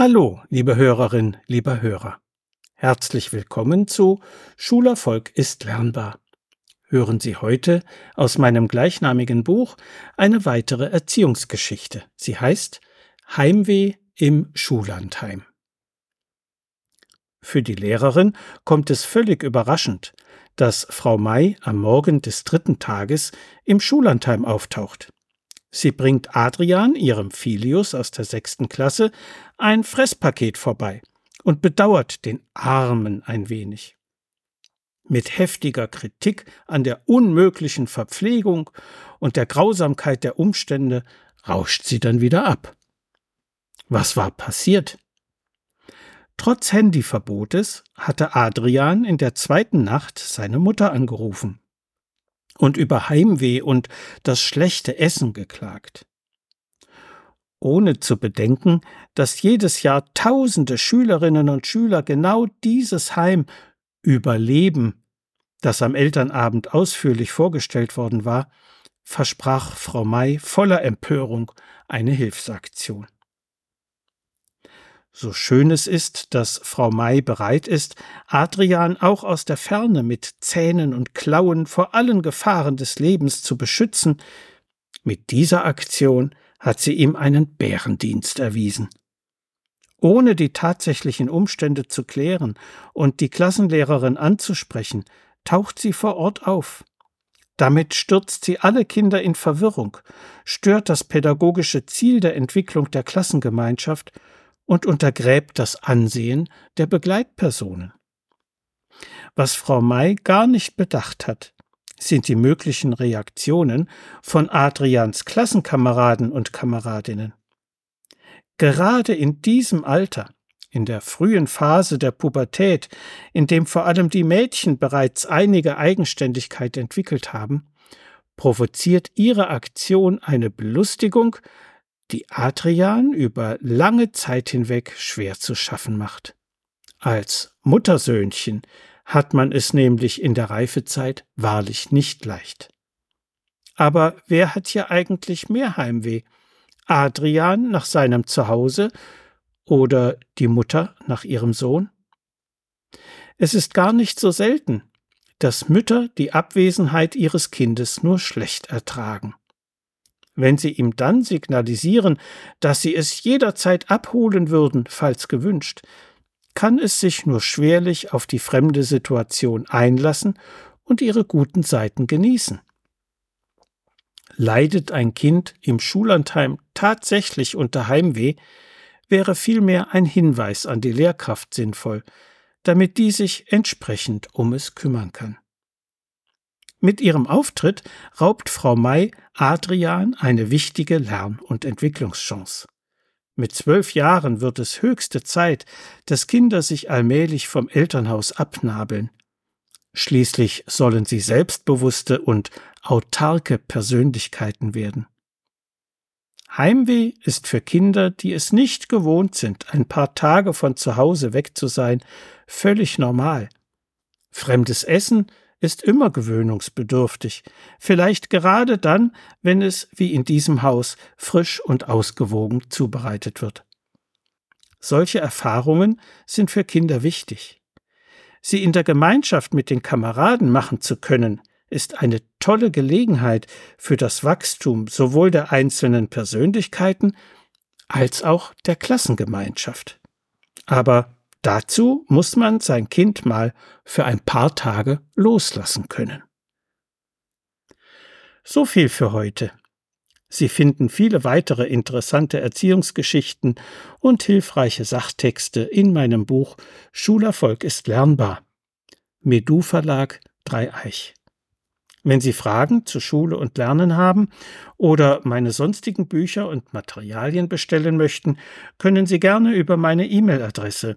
Hallo, liebe Hörerin, lieber Hörer. Herzlich willkommen zu Schulerfolg ist lernbar. Hören Sie heute aus meinem gleichnamigen Buch eine weitere Erziehungsgeschichte. Sie heißt Heimweh im Schullandheim. Für die Lehrerin kommt es völlig überraschend, dass Frau May am Morgen des dritten Tages im Schullandheim auftaucht. Sie bringt Adrian, ihrem Filius aus der sechsten Klasse, ein Fresspaket vorbei und bedauert den Armen ein wenig. Mit heftiger Kritik an der unmöglichen Verpflegung und der Grausamkeit der Umstände rauscht sie dann wieder ab. Was war passiert? Trotz Handyverbotes hatte Adrian in der zweiten Nacht seine Mutter angerufen und über Heimweh und das schlechte Essen geklagt. Ohne zu bedenken, dass jedes Jahr tausende Schülerinnen und Schüler genau dieses Heim überleben, das am Elternabend ausführlich vorgestellt worden war, versprach Frau May voller Empörung eine Hilfsaktion. So schön es ist, dass Frau May bereit ist, Adrian auch aus der Ferne mit Zähnen und Klauen vor allen Gefahren des Lebens zu beschützen, mit dieser Aktion hat sie ihm einen Bärendienst erwiesen. Ohne die tatsächlichen Umstände zu klären und die Klassenlehrerin anzusprechen, taucht sie vor Ort auf. Damit stürzt sie alle Kinder in Verwirrung, stört das pädagogische Ziel der Entwicklung der Klassengemeinschaft und untergräbt das Ansehen der Begleitpersonen. Was Frau May gar nicht bedacht hat, sind die möglichen Reaktionen von Adrians Klassenkameraden und Kameradinnen. Gerade in diesem Alter, in der frühen Phase der Pubertät, in dem vor allem die Mädchen bereits einige Eigenständigkeit entwickelt haben, provoziert ihre Aktion eine Belustigung, die Adrian über lange Zeit hinweg schwer zu schaffen macht. Als Muttersöhnchen hat man es nämlich in der Reifezeit wahrlich nicht leicht. Aber wer hat hier eigentlich mehr Heimweh? Adrian nach seinem Zuhause oder die Mutter nach ihrem Sohn? Es ist gar nicht so selten, dass Mütter die Abwesenheit ihres Kindes nur schlecht ertragen. Wenn Sie ihm dann signalisieren, dass Sie es jederzeit abholen würden, falls gewünscht, kann es sich nur schwerlich auf die fremde Situation einlassen und ihre guten Seiten genießen. Leidet ein Kind im Schullandheim tatsächlich unter Heimweh, wäre vielmehr ein Hinweis an die Lehrkraft sinnvoll, damit die sich entsprechend um es kümmern kann. Mit ihrem Auftritt raubt Frau May Adrian eine wichtige Lern- und Entwicklungschance. Mit zwölf Jahren wird es höchste Zeit, dass Kinder sich allmählich vom Elternhaus abnabeln. Schließlich sollen sie selbstbewusste und autarke Persönlichkeiten werden. Heimweh ist für Kinder, die es nicht gewohnt sind, ein paar Tage von zu Hause weg zu sein, völlig normal. Fremdes Essen ist immer gewöhnungsbedürftig, vielleicht gerade dann, wenn es, wie in diesem Haus, frisch und ausgewogen zubereitet wird. Solche Erfahrungen sind für Kinder wichtig. Sie in der Gemeinschaft mit den Kameraden machen zu können, ist eine tolle Gelegenheit für das Wachstum sowohl der einzelnen Persönlichkeiten als auch der Klassengemeinschaft. Aber Dazu muss man sein Kind mal für ein paar Tage loslassen können. So viel für heute. Sie finden viele weitere interessante Erziehungsgeschichten und hilfreiche Sachtexte in meinem Buch Schulerfolg ist lernbar. Medu Verlag Dreieich. Wenn Sie Fragen zu Schule und Lernen haben oder meine sonstigen Bücher und Materialien bestellen möchten, können Sie gerne über meine E-Mail-Adresse